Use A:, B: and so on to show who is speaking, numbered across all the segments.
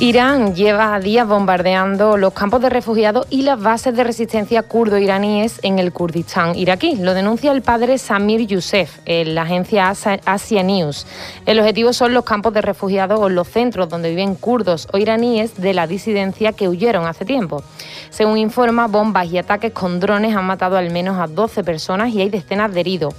A: Irán lleva días bombardeando los campos de refugiados y las bases de resistencia kurdo-iraníes en el Kurdistán iraquí. Lo denuncia el padre Samir Youssef en la agencia Asia News. El objetivo son los campos de refugiados o los centros donde viven kurdos o iraníes de la disidencia que huyeron hace tiempo. Según informa, bombas y ataques con drones han matado al menos a 12 personas y hay decenas de heridos.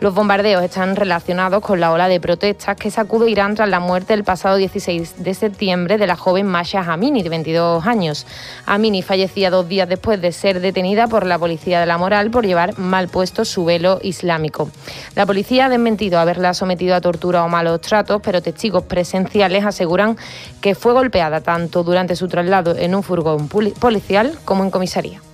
A: Los bombardeos están relacionados con la ola de protestas que sacude Irán tras la muerte el pasado 16 de septiembre de la joven Masha Amini, de 22 años. Amini fallecía dos días después de ser detenida por la policía de la moral por llevar mal puesto su velo islámico. La policía ha desmentido haberla sometido a tortura o malos tratos, pero testigos presenciales aseguran que fue golpeada tanto durante su traslado en un furgón policial como en comisaría.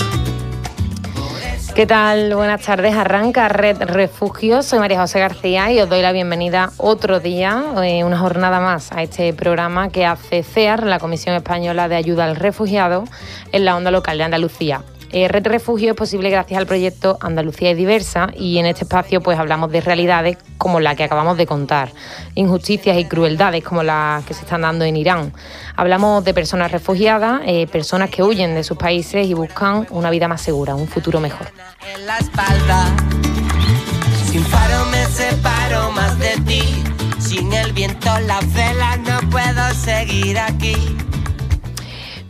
A: ¿Qué tal? Buenas tardes. Arranca Red Refugio. Soy María José García y os doy la bienvenida otro día, eh, una jornada más, a este programa que hace CEAR, la Comisión Española de Ayuda al Refugiado, en la onda local de Andalucía. Eh, Red Refugio es posible gracias al proyecto Andalucía es diversa y en este espacio pues hablamos de realidades como la que acabamos de contar, injusticias y crueldades como las que se están dando en Irán. Hablamos de personas refugiadas, eh, personas que huyen de sus países y buscan una vida más segura, un futuro mejor.
B: Sin faro me separo más de ti, sin el viento la vela no puedo seguir aquí.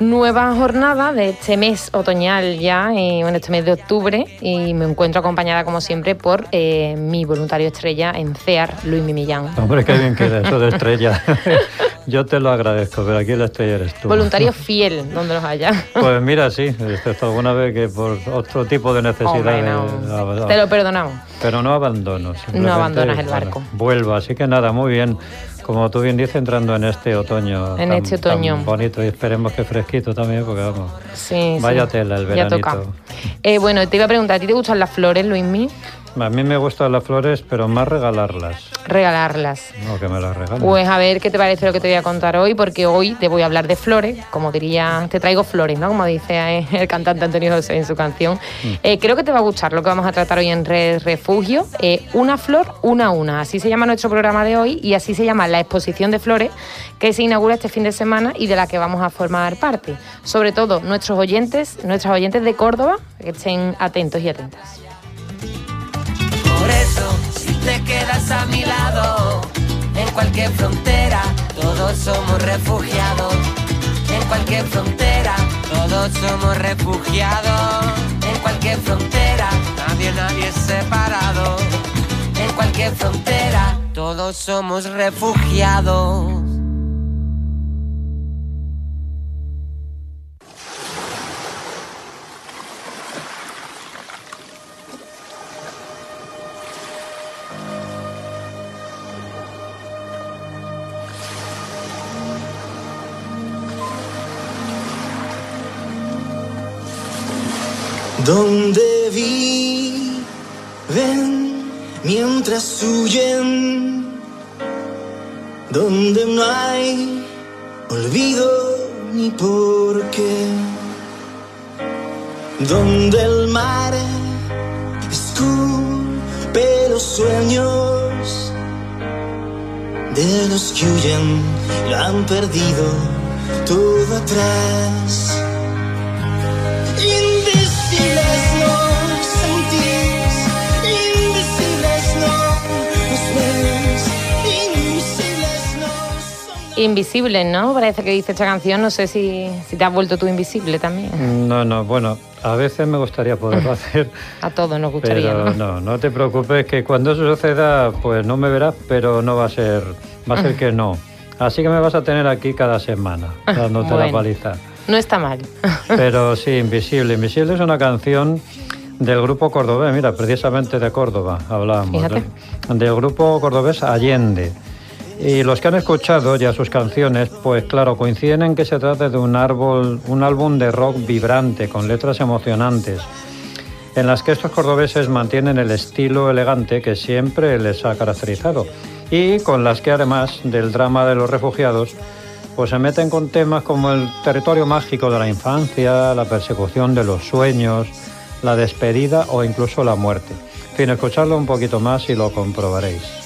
A: Nueva jornada de este mes otoñal ya, en eh, este mes de octubre, y me encuentro acompañada como siempre por eh, mi voluntario estrella en CEAR, Luis Mimillán.
C: Hombre, qué bien que eso de estrella. Yo te lo agradezco, pero aquí la estrella eres tú.
A: Voluntario fiel, donde los haya.
C: Pues mira, sí, excepto alguna vez que por otro tipo de necesidad.
A: Te lo perdonamos.
C: Pero no abandono.
A: No abandonas el barco.
C: vuelvo, así que nada, muy bien. Como tú bien dices, entrando en este otoño.
A: En este otoño.
C: bonito y esperemos que fresquito también, porque vamos. Sí, vaya tela el veranito. Ya toca.
A: Eh, bueno, te iba a preguntar, ¿a ti te gustan las flores, Luismi?
C: A mí me gustan las flores, pero más regalarlas.
A: Regalarlas.
C: No, que me las regalen.
A: Pues a ver qué te parece lo que te voy a contar hoy, porque hoy te voy a hablar de flores, como diría, te traigo flores, ¿no? Como dice el cantante Antonio José en su canción. Mm. Eh, creo que te va a gustar lo que vamos a tratar hoy en Refugio. Eh, una flor, una a una. Así se llama nuestro programa de hoy y así se llama la exposición de flores que se inaugura este fin de semana y de la que vamos a formar parte. Sobre todo nuestros oyentes, nuestras oyentes de Córdoba, que estén atentos y atentas.
B: Si te quedas a mi lado, en cualquier frontera, todos somos refugiados. En cualquier frontera, todos somos refugiados. En cualquier frontera, nadie, nadie es separado. En cualquier frontera, todos somos refugiados.
D: Donde viven mientras huyen, donde no hay olvido ni por qué, donde el mar escupe los sueños de los que huyen lo han perdido todo atrás.
A: Invisible, ¿no? Parece que dice esta canción. No sé si, si te has vuelto tú invisible también.
C: No, no, bueno, a veces me gustaría poderlo hacer,
A: A todos nos gustaría,
C: pero
A: ¿no?
C: no, no te preocupes que cuando eso suceda, pues no me verás, pero no va a ser, va a ser que no. Así que me vas a tener aquí cada semana, dándote la
A: Bueno.
C: paliza.
A: No está mal.
C: Pero sí, Invisible. Invisible es una canción del grupo cordobés, mira, precisamente de Córdoba hablábamos. Del grupo cordobés Allende. Y los que han escuchado ya sus canciones, pues claro, coinciden en que se trata de un árbol, un álbum de rock vibrante, con letras emocionantes, en las que estos cordobeses mantienen el estilo elegante que siempre les ha caracterizado, y con las que además del drama de los refugiados, pues se meten con temas como el territorio mágico de la infancia, la persecución de los sueños, la despedida o incluso la muerte. En fin, escuchadlo un poquito más y lo comprobaréis.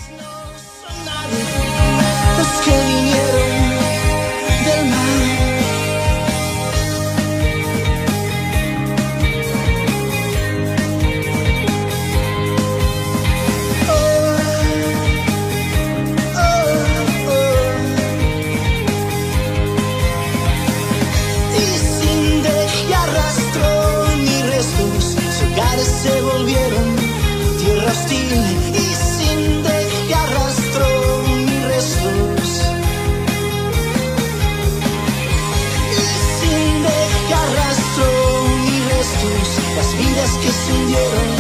D: yeah.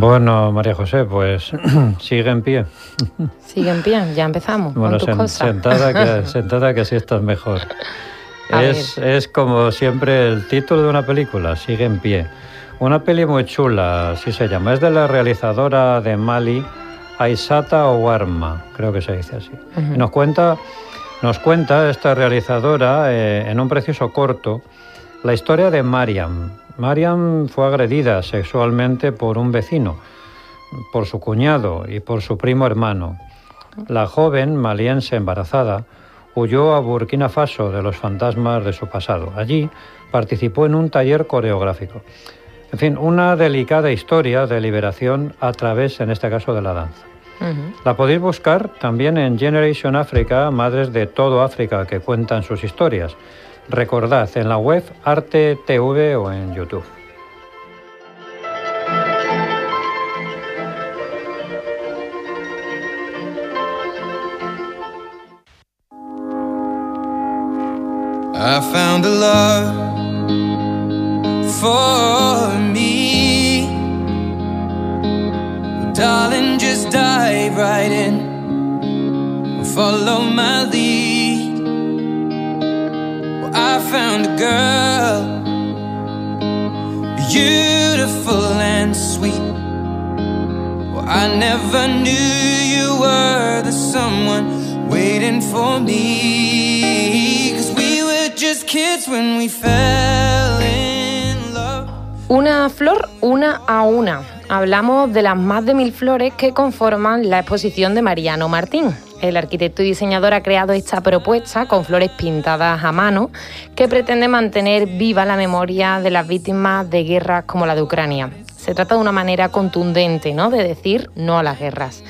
C: Bueno, María José, pues sigue en pie.
A: Sigue en pie, ya empezamos
C: Bueno,
A: con tus
C: sen-
A: cosas.
C: sentada, que, sentada que así estás mejor. Es, es como siempre el título de una película, sigue en pie. Una peli muy chula, así se llama. Es de la realizadora de Mali, Aisata Owarma, creo que se dice así. Nos cuenta, nos cuenta esta realizadora eh, en un precioso corto la historia de Mariam. Mariam fue agredida sexualmente por un vecino, por su cuñado y por su primo hermano. La joven maliense embarazada huyó a Burkina Faso de los fantasmas de su pasado. Allí participó en un taller coreográfico. En fin, una delicada historia de liberación a través, en este caso, de la danza. La podéis buscar también en Generation Africa, madres de todo África que cuentan sus historias. Recordad, en la web Arte TV o en YouTube.
E: I found a love for me. Darling, just dive right in. Follow my lead.
A: Una flor, una a una. Hablamos de las más de mil flores que conforman la exposición de Mariano Martín. El arquitecto y diseñador ha creado esta propuesta con flores pintadas a mano que pretende mantener viva la memoria de las víctimas de guerras como la de Ucrania. Se trata de una manera contundente ¿no? de decir no a las guerras.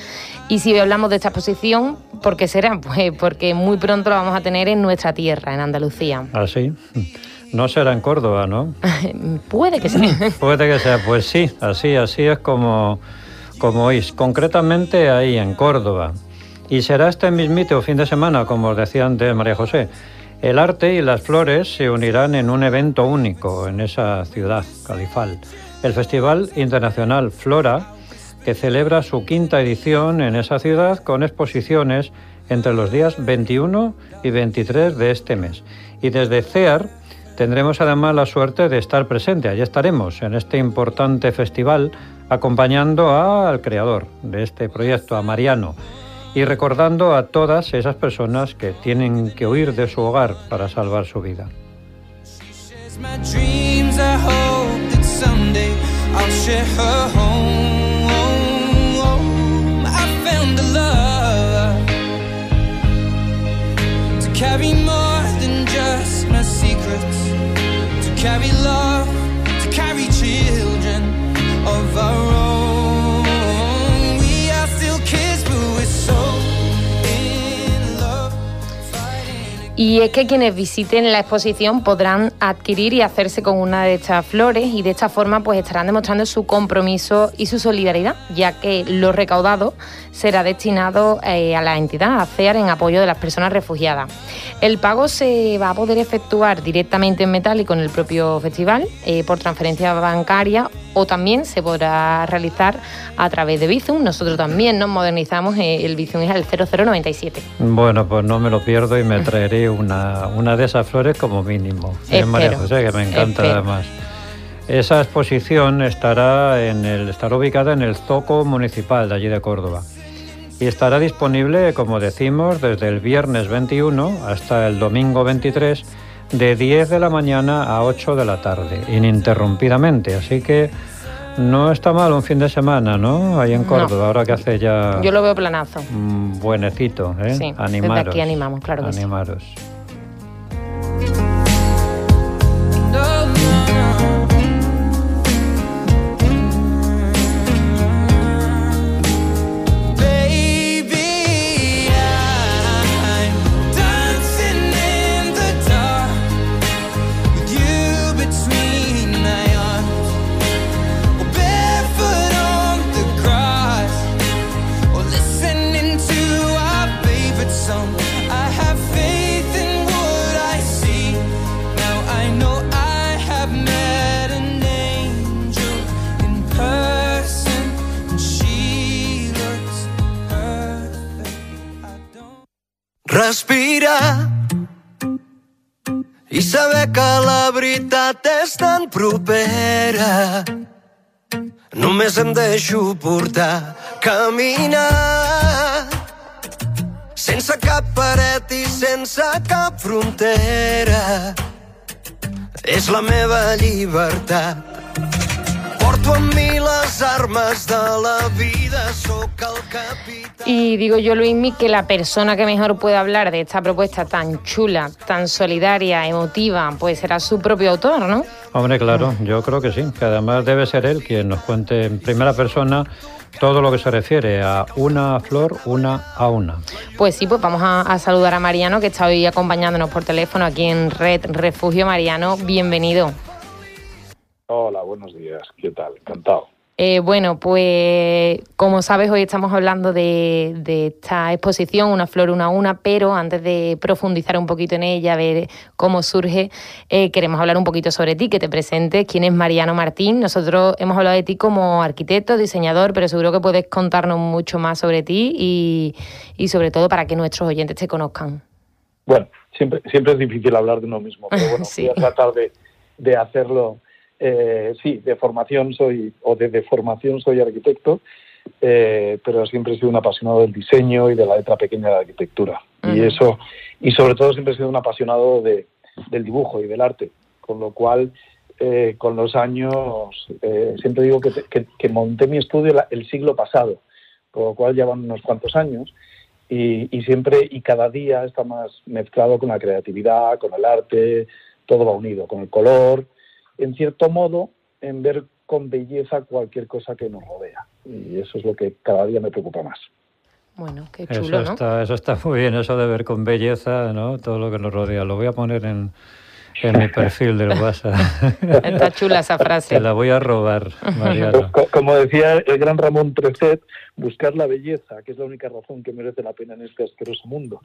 A: Y si hablamos de esta exposición, ¿por qué será? Pues porque muy pronto la vamos a tener en nuestra tierra, en Andalucía.
C: ¿Ah, sí? No será en Córdoba, ¿no?
A: Puede que sea.
C: Puede que sea, pues sí, así, así es como, como oís. Concretamente ahí, en Córdoba. Y será este mismito fin de semana, como os decía antes María José. El arte y las flores se unirán en un evento único en esa ciudad, Califal. El Festival Internacional Flora que celebra su quinta edición en esa ciudad con exposiciones entre los días 21 y 23 de este mes. Y desde CEAR tendremos además la suerte de estar presente, allí estaremos en este importante festival acompañando al creador de este proyecto, a Mariano, y recordando a todas esas personas que tienen que huir de su hogar para salvar su vida. carry love, to carry children of our own.
A: Y es que quienes visiten la exposición podrán adquirir y hacerse con una de estas flores y de esta forma pues estarán demostrando su compromiso y su solidaridad, ya que lo recaudado será destinado eh, a la entidad, a CEAR, en apoyo de las personas refugiadas. El pago se va a poder efectuar directamente en metálico en el propio festival, eh, por transferencia bancaria o también se podrá realizar a través de Bizum. Nosotros también nos modernizamos, eh, el Bizum es el 0097.
C: Bueno, pues no me lo pierdo y me traeré una, una de esas flores como mínimo. María José, que me encanta además. Esa exposición estará, en el, estará ubicada en el Zoco Municipal de allí de Córdoba y estará disponible, como decimos, desde el viernes 21 hasta el domingo 23 de 10 de la mañana a 8 de la tarde, ininterrumpidamente. Así que no está mal un fin de semana, ¿no? Ahí en Córdoba, ahora que hace ya...
A: Yo lo veo planazo.
C: buenecito, ¿eh?
A: Sí, Animaros. Desde aquí animamos, claro que
C: Animaros.
D: Respirar i saber que la veritat és tan propera. Només em deixo portar, caminar sense cap paret i sense cap frontera. És la meva llibertat. Porto amb mi les armes de la vida, sóc el capità.
A: Y digo yo, Luismi, que la persona que mejor puede hablar de esta propuesta tan chula, tan solidaria, emotiva, pues será su propio autor, ¿no?
C: Hombre, claro, yo creo que sí, que además debe ser él quien nos cuente en primera persona todo lo que se refiere a una flor, una a una.
A: Pues sí, pues vamos a, a, saludar a Mariano, que está hoy acompañándonos por teléfono aquí en Red Refugio. Mariano, bienvenido.
F: Hola, buenos días. ¿Qué tal? Encantado.
A: Eh, bueno, pues como sabes, hoy estamos hablando de, esta exposición, Una flor, una una, pero antes de profundizar un poquito en ella, ver cómo surge, eh, queremos hablar un poquito sobre ti, que te presentes, quién es Mariano Martín. Nosotros hemos hablado de ti como arquitecto, diseñador, pero seguro que puedes contarnos mucho más sobre ti y, sobre todo para que nuestros oyentes te conozcan.
F: Bueno, siempre, siempre es difícil hablar de uno mismo, pero bueno, voy a tratar de, de hacerlo eh, sí, de formación soy, o de, formación soy arquitecto, eh, pero siempre he sido un apasionado del diseño y de la letra pequeña de la arquitectura. Y eso, y sobre todo siempre he sido un apasionado de, del dibujo y del arte, con lo cual eh, con los años siempre digo que, monté mi estudio el siglo pasado, con lo cual llevan unos cuantos años. y, siempre y cada día está más mezclado con la creatividad, con el arte, todo va unido, con el color, en cierto modo, en ver con belleza cualquier cosa que nos rodea. Y eso es lo que cada día me preocupa más.
A: Bueno, qué chulo,
C: eso Está, eso está muy bien, eso de ver con belleza ¿no? todo lo que nos rodea. Lo voy a poner en, en mi perfil del WhatsApp.
A: Está chula esa frase.
C: Te la voy a robar, Mariano.
F: Como decía el gran Ramón Trecet, buscar la belleza, que es la única razón que merece la pena en este asqueroso mundo.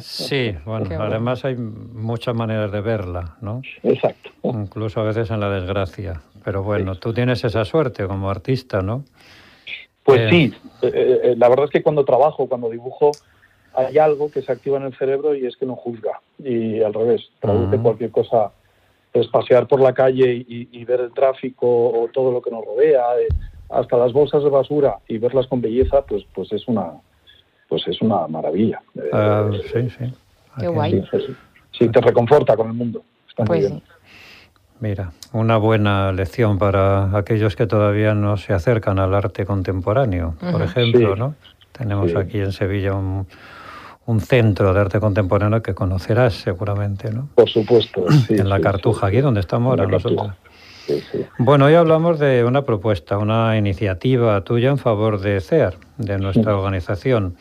C: Sí, bueno, además hay muchas maneras de verla, ¿no?
F: Exacto.
C: Incluso a veces en la desgracia. Pero bueno, tú tienes esa suerte como artista, ¿no?
F: Pues eh, sí, eh, eh, la verdad es que cuando trabajo, cuando dibujo, hay algo que se activa en el cerebro y es que no juzga. Y al revés, traduce cualquier cosa, es pasear por la calle y, ver el tráfico o todo lo que nos rodea, hasta las bolsas de basura y verlas con belleza, pues, pues es una pues es una maravilla.
C: Ah, sí, sí.
A: Qué guay.
F: Sí, te reconforta con el mundo. Está muy pues bien.
C: Mira, una buena lección para aquellos que todavía no se acercan al arte contemporáneo, por ejemplo, ¿no? Tenemos aquí en Sevilla un, un centro de arte contemporáneo que conocerás seguramente, ¿no?
F: Por supuesto.
C: Sí, en la Cartuja, aquí donde estamos ahora nosotros. Bueno, hoy hablamos de una propuesta, una iniciativa tuya en favor de CEAR, de nuestra organización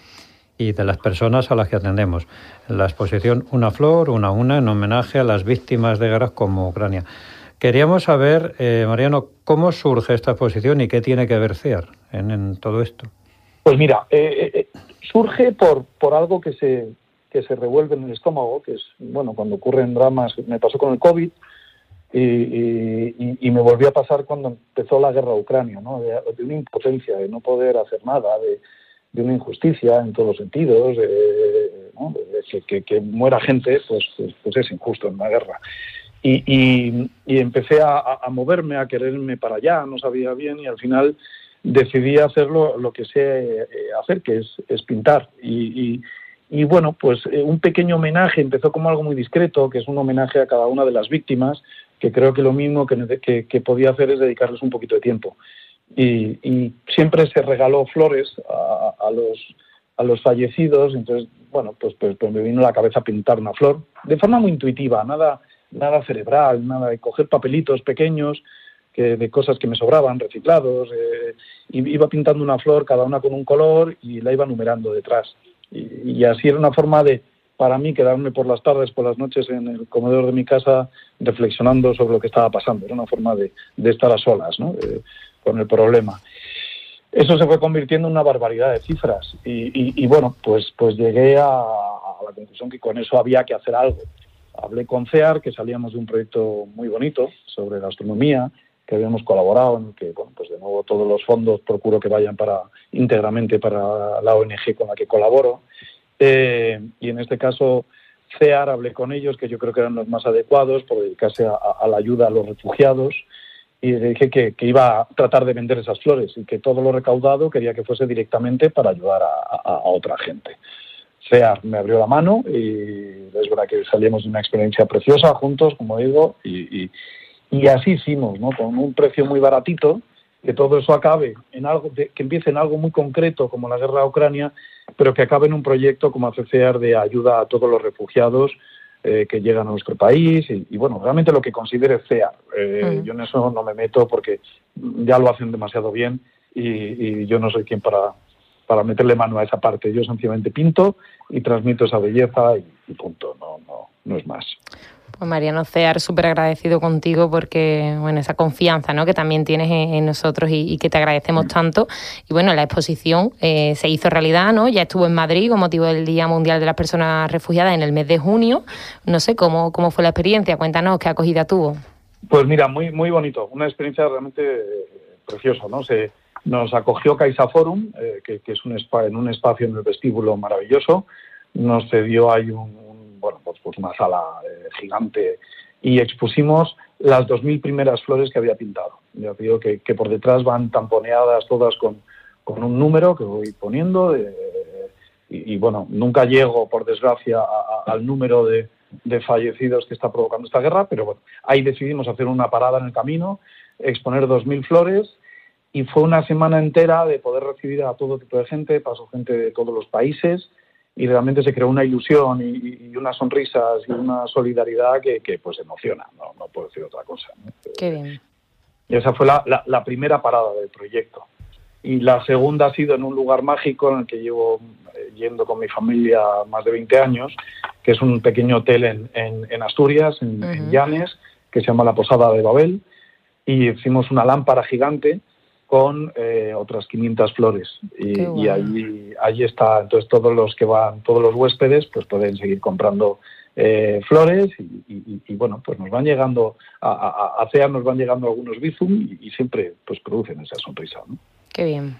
C: y de las personas a las que atendemos. La exposición Una flor, una una, en homenaje a las víctimas de guerras como Ucrania. Queríamos saber, eh, Mariano, cómo surge esta exposición y qué tiene que ver CEAR en todo esto.
F: Pues mira, eh, eh, surge por, por algo que se, que se revuelve en el estómago, que es, bueno, cuando ocurren dramas, me pasó con el COVID y, me volvió a pasar cuando empezó la guerra Ucrania, ¿no? De, una impotencia, de no poder hacer nada, de, una injusticia en todos los sentidos, que, que, muera gente, pues, pues, pues, es injusto en una guerra. Y, empecé a, a, moverme, a quererme para allá, no sabía bien y al final decidí hacerlo lo que sé eh, hacer, que es, pintar. Y, bueno, pues eh, un pequeño homenaje empezó como algo muy discreto, que es un homenaje a cada una de las víctimas, que creo que lo mismo que, que, podía hacer es dedicarles un poquito de tiempo. Y, siempre se regaló flores a, los, a los fallecidos, entonces, bueno, pues, pues, pues, me vino a la cabeza pintar una flor, de forma muy intuitiva, nada, nada cerebral, nada de coger papelitos pequeños de cosas que me sobraban, reciclados, eh, iba pintando una flor, cada una con un color, y la iba numerando detrás. Y, así era una forma de, para mí, quedarme por las tardes, por las noches en el comedor de mi casa reflexionando sobre lo que estaba pasando. Era una forma de, estar a solas ¿no? con el problema. Eso se fue convirtiendo en una barbaridad de cifras y, bueno, pues, pues llegué a, la conclusión que con eso había que hacer algo. Hablé con CEAR, que salíamos de un proyecto muy bonito sobre la astronomía, que habíamos colaborado, que, bueno, pues de nuevo todos los fondos procuro que vayan para íntegramente para la ONG con la que colaboro. Eh, y en este caso, CEAR, hablé con ellos, que yo creo que eran los más adecuados por dedicarse a, la ayuda a los refugiados. Y le dije que, iba a tratar de vender esas flores y que todo lo recaudado quería que fuese directamente para ayudar a, otra gente. CEAR me abrió la mano y es verdad que salimos de una experiencia preciosa juntos, como digo, y así hicimos, ¿no? Con un precio muy baratito, que todo eso acabe en algo, que empiece en algo muy concreto como la guerra a Ucrania, pero que acabe en un proyecto como ACCEAR de ayuda a todos los refugiados eh, que llegan a nuestro país y, bueno, realmente lo que considere CEAR. Eh, yo en eso no me meto porque ya lo hacen demasiado bien y, yo no soy quien para, para meterle mano a esa parte. Yo sencillamente pinto y transmito esa belleza y, y punto, no, no, no es más.
A: Pues Mariano Cear, súper agradecido contigo porque, bueno, esa confianza ¿no? que también tienes en, nosotros y, que te agradecemos tanto. Y bueno, la exposición eh, se hizo realidad, ¿no? Ya estuvo en Madrid con motivo del Día Mundial de las Personas Refugiadas en el mes de junio. No sé cómo, cómo fue la experiencia, cuéntanos qué acogida tuvo.
F: Pues mira, muy, muy bonito, una experiencia realmente eh, preciosa, ¿no? Se, nos acogió Caixa Forum, eh, que, es un en un espacio en el vestíbulo maravilloso. Nos cedió ahí un, bueno, pues, pues, una sala eh, gigante y expusimos las 2.000 primeras flores que había pintado. Ya digo que, por detrás van tamponeadas todas con, un número que voy poniendo eh, y, bueno, nunca llego, por desgracia, al número de, fallecidos que está provocando esta guerra, pero bueno, ahí decidimos hacer una parada en el camino, exponer 2.000 flores y fue una semana entera de poder recibir a todo tipo de gente, pasó gente de todos los países, y realmente se creó una ilusión y, unas sonrisas y una solidaridad que, pues emociona, no, no puedo decir otra cosa.
A: Qué bien.
F: Y esa fue la, la, primera parada del proyecto. Y la segunda ha sido en un lugar mágico en el que llevo eh, yendo con mi familia más de 20 años, que es un pequeño hotel en, en, Asturias, en, Llanes, que se llama La Posada de Babel. Y hicimos una lámpara gigante con eh, otras 500 flores. Y, y allí, está, entonces todos los que van, todos los huéspedes, pues pueden seguir comprando eh, flores y, bueno, pues nos van llegando, a, a, CEA nos van llegando algunos bizum y, siempre pues producen esa sonrisa. ¿no?
A: Qué bien.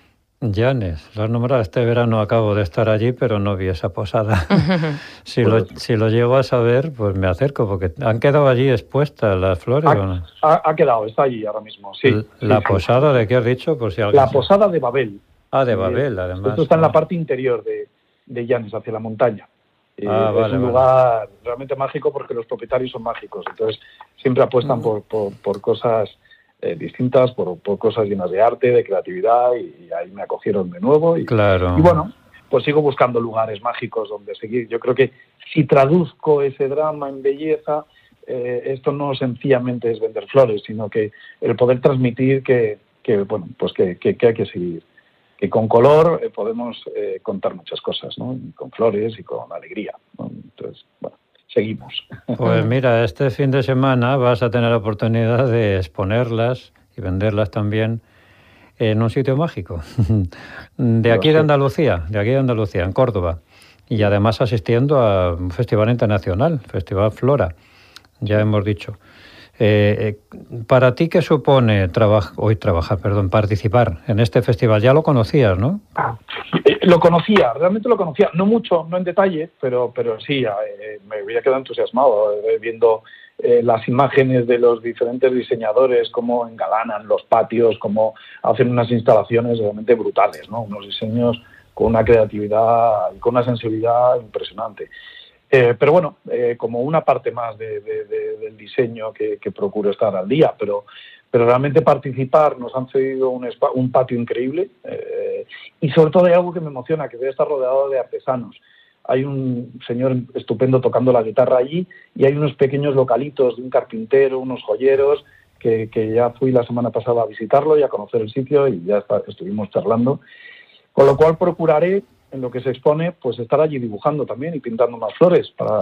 C: Janes, lo has nombrado este verano, acabo de estar allí, pero no vi esa posada. si, lo, si lo llego a saber, pues me acerco, porque han quedado allí expuestas las flores.
F: Ha,
C: no?
F: ha, quedado, está allí ahora mismo, sí.
C: ¿La posada de qué has dicho? Por si
F: la posada de Babel.
C: Ah, de Babel, además.
F: Esto está en la parte interior de, de Llanes, hacia la montaña. Eh, ah, es un lugar realmente mágico porque los propietarios son mágicos, entonces siempre apuestan mm. por, por, cosas eh, distintas, por, por, cosas llenas de arte, de creatividad y, ahí me acogieron de nuevo. Y,
C: claro.
F: y bueno, pues sigo buscando lugares mágicos donde seguir. Yo creo que si traduzco ese drama en belleza, eh, esto no sencillamente es vender flores, sino que el poder transmitir que, que bueno, pues que, que, que hay que seguir y con color eh, podemos eh, contar muchas cosas, ¿no? con flores y con alegría. Entonces, bueno, seguimos.
C: Pues mira, este fin de semana vas a tener la oportunidad de exponerlas y venderlas también en un sitio mágico, de aquí de Andalucía, de aquí de Andalucía, en Córdoba, y además asistiendo a un festival internacional, Festival Flora, ya hemos dicho. Eh, eh, ¿Para ti qué supone hoy trabajar, perdón, participar en este festival? Ya lo conocías, ¿no?
F: Eh, lo conocía, realmente lo conocía, no mucho, no en detalle, pero, pero sí, me había quedado entusiasmado viendo las imágenes de los diferentes diseñadores, cómo engalanan los patios, cómo hacen unas instalaciones realmente brutales, ¿no? Unos diseños con una creatividad y con una sensibilidad impresionante. Eh, pero bueno, eh, como una parte más del diseño que, procuro estar al día, pero, pero realmente participar nos han cedido un, un patio increíble eh, y sobre todo hay algo que me emociona, que voy a estar rodeado de artesanos. Hay un señor estupendo tocando la guitarra allí y hay unos pequeños localitos de un carpintero, unos joyeros, que, ya fui la semana pasada a visitarlo y a conocer el sitio y ya estuvimos charlando. Con lo cual procuraré en lo que se expone, pues estar allí dibujando también y pintando más flores para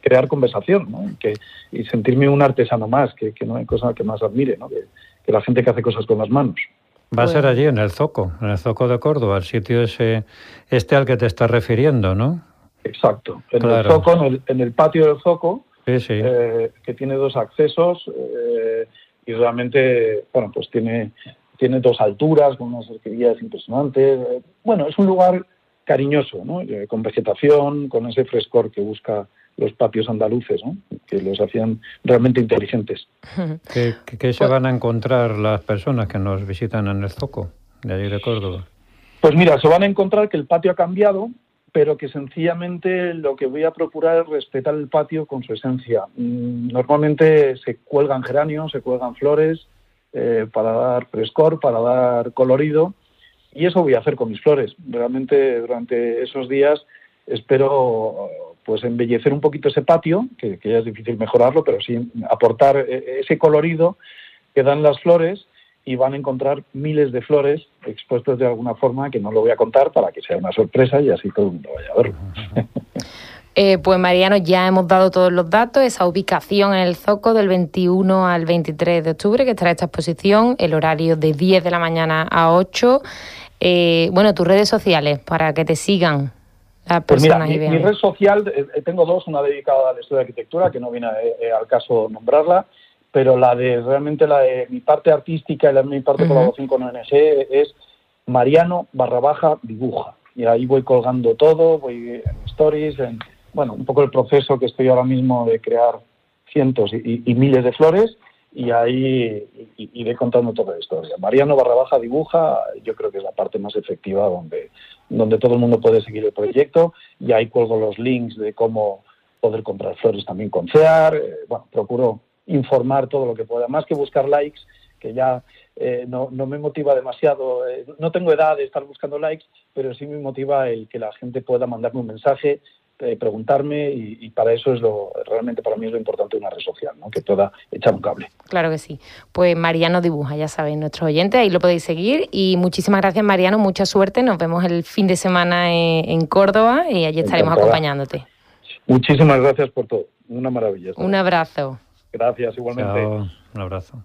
F: crear conversación ¿no? que, y sentirme un artesano más, que, no hay cosa que más admire, ¿no? que, la gente que hace cosas con las manos.
C: Va a ser allí, en el Zoco, en el Zoco de Córdoba, el sitio ese, este al que te estás refiriendo, ¿no?
F: Exacto, en el Zoco, en el, patio del Zoco, eh, que tiene dos accesos eh, y realmente, bueno, pues tiene tiene dos alturas, con unas arquerías impresionantes. Bueno, es un lugar cariñoso, ¿no? Eh, con vegetación, con ese frescor que busca los patios andaluces, ¿no? que los hacían realmente inteligentes.
C: ¿Qué, se van a encontrar las personas que nos visitan en el Zoco de allí de Córdoba?
F: Pues mira, se van a encontrar que el patio ha cambiado, pero que sencillamente lo que voy a procurar es respetar el patio con su esencia. Mm, normalmente se cuelgan geranios, se cuelgan flores, eh, para dar frescor, para dar colorido, y eso voy a hacer con mis flores. Realmente durante esos días espero pues embellecer un poquito ese patio, que, ya es difícil mejorarlo, pero sí aportar eh, ese colorido que dan las flores y van a encontrar miles de flores expuestas de alguna forma que no lo voy a contar para que sea una sorpresa y así todo el mundo vaya a verlo.
A: Eh, pues Mariano, ya hemos dado todos los datos, esa ubicación en el Zoco del 21 al 23 de octubre, que estará esta exposición, el horario de 10 de la mañana a 8. Eh, bueno, tus redes sociales, para que te sigan las
F: pues personas mi, red social, eh, tengo dos, una dedicada al estudio de arquitectura, que no viene al caso nombrarla, pero la de realmente la de mi parte artística y la de mi parte colaboración con ONG es Mariano barra baja dibuja. Y ahí voy colgando todo, voy en stories, en bueno, un poco el proceso que estoy ahora mismo de crear cientos y, miles de flores y ahí iré contando toda la historia. Mariano Barrabaja dibuja, yo creo que es la parte más efectiva donde, donde todo el mundo puede seguir el proyecto y ahí cuelgo los links de cómo poder comprar flores también con CEAR. Eh, bueno, procuro informar todo lo que pueda, más que buscar likes, que ya eh, no, no, me motiva demasiado. Eh, no tengo edad de estar buscando likes, pero sí me motiva el que la gente pueda mandarme un mensaje, eh, preguntarme y, para eso es lo realmente para mí es lo importante de una red social, ¿no? que pueda echar un cable.
A: Claro que sí. Pues Mariano dibuja, ya saben, nuestros oyentes, ahí lo podéis seguir y muchísimas gracias Mariano, mucha suerte, nos vemos el fin de semana en, Córdoba y allí estaremos acompañándote.
F: Muchísimas gracias por todo, una maravilla.
A: Un abrazo.
F: Gracias, igualmente.
C: Un abrazo.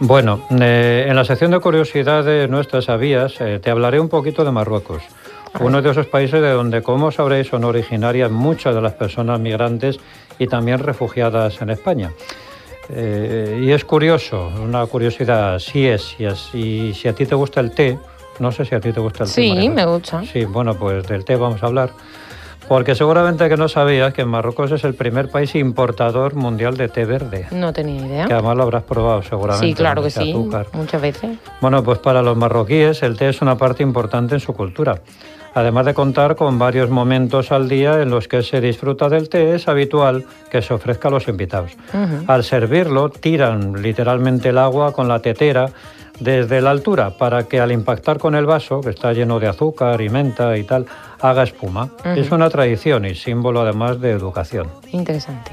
C: Bueno, eh, en la sección de curiosidades nuestras sabías, eh, te hablaré un poquito de Marruecos, uno de esos países de donde, como sabréis, son originarias muchas de las personas migrantes y también refugiadas en España. Eh, y es curioso, una curiosidad, sí es, y, si a ti te gusta el té, no sé si a ti te gusta el té.
A: Sí, me gusta.
C: Sí, bueno, pues del té vamos a hablar. Porque seguramente que no sabías que Marruecos es el primer país importador mundial de té verde.
A: No tenía idea.
C: Que además lo habrás probado seguramente.
A: Sí, claro que sí, muchas veces.
C: Bueno, pues para los marroquíes el té es una parte importante en su cultura. Además de contar con varios momentos al día en los que se disfruta del té, es habitual que se ofrezca a los invitados. Al servirlo, tiran literalmente el agua con la tetera desde la altura para que al impactar con el vaso, que está lleno de azúcar y menta y tal, haga espuma. Es una tradición y símbolo además de educación.
A: Interesante.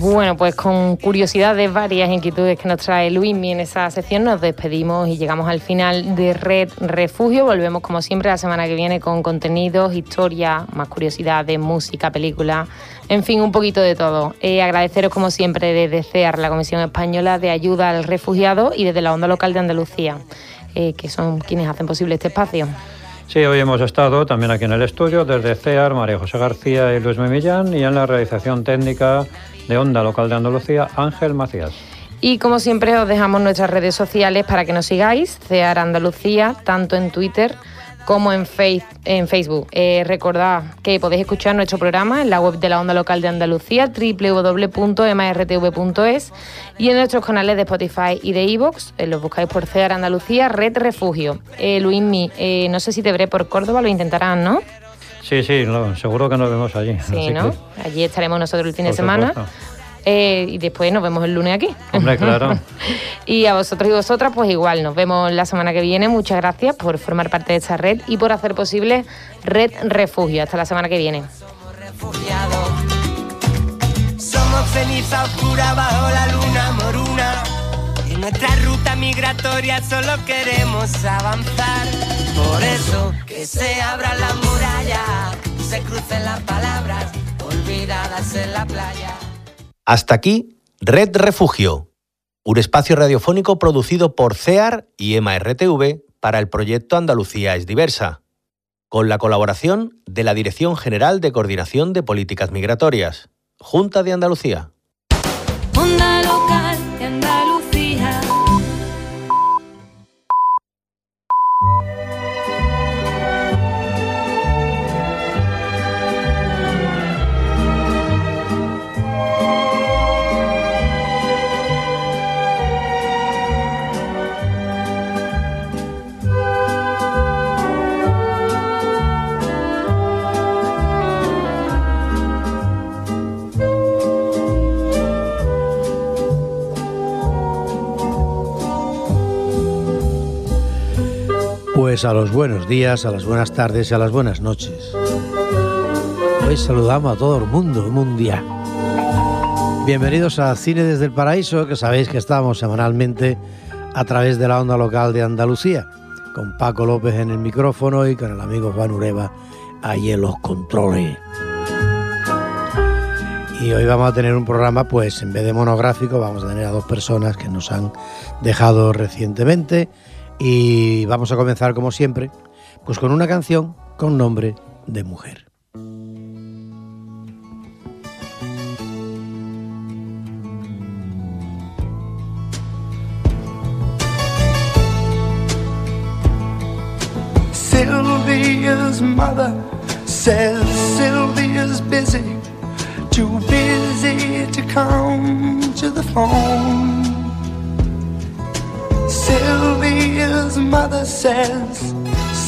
A: Bueno, pues con curiosidades, varias inquietudes que nos trae Luismi en esa sección, nos despedimos y llegamos al final de Red Refugio. Volvemos como siempre la semana que viene con contenidos, historia, más curiosidades, música, película, en fin, un poquito de todo. Eh, agradeceros como siempre desde CEAR, la Comisión Española de Ayuda al Refugiado y desde la Onda Local de Andalucía, eh, que son quienes hacen posible este espacio.
C: Sí, hoy hemos estado también aquí en el estudio desde CEAR, María José García y Luis Memillán y en la realización técnica de Onda Local de Andalucía, Ángel Macías.
A: Y como siempre os dejamos nuestras redes sociales para que nos sigáis, CEAR Andalucía, tanto en Twitter como en, en Facebook. Eh, recordad que podéis escuchar nuestro programa en la web de la Onda Local de Andalucía, www.mrtv.es y en nuestros canales de Spotify y de Evox. Eh, los buscáis por CEAR Andalucía, Red Refugio. Eh, Luismi, eh, no sé si te veré por Córdoba, lo intentarán, ¿no?
C: Sí, sí, seguro que nos vemos allí.
A: Sí, ¿no? Allí estaremos nosotros el fin de semana. Eh, y después nos vemos el lunes aquí.
C: Hombre, claro.
A: y a vosotros y vosotras, pues igual, nos vemos la semana que viene. Muchas gracias por formar parte de esta red y por hacer posible Red Refugio. Hasta la semana que viene.
B: Somos ceniza oscura bajo la luna moruna. Nuestra ruta migratoria solo queremos avanzar. Por eso que se abra la muralla, se crucen las palabras olvidadas en la playa.
G: Hasta aquí, Red Refugio, un espacio radiofónico producido por CEAR y EMA-RTV para el proyecto Andalucía es diversa, con la colaboración de la Dirección General de Coordinación de Políticas Migratorias Junta de Andalucía.
H: local
I: Pues a los buenos días, a las buenas tardes y a las buenas noches. Hoy saludamos a todo el mundo mundial. Bienvenidos a Cine desde el Paraíso, que sabéis que estamos semanalmente a través de la onda local de Andalucía, con Paco López en el micrófono y con el amigo Juan Ureva ahí en los controles. Y hoy vamos a tener un programa, pues en vez de monográfico, vamos a tener a dos personas que nos han dejado recientemente y vamos a comenzar como siempre, pues con una canción con nombre de mujer.
J: Sylvia's mother says Sylvia's busy, too busy to come to the phone. Sylvia's mother says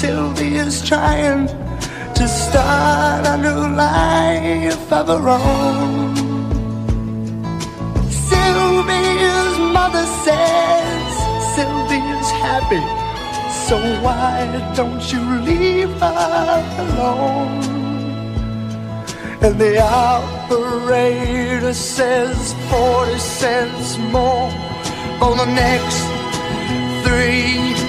J: Sylvia's trying to start a new life of her own. Sylvia's mother says Sylvia's happy, so why don't you leave her alone? And the operator says 40 cents more for the next three.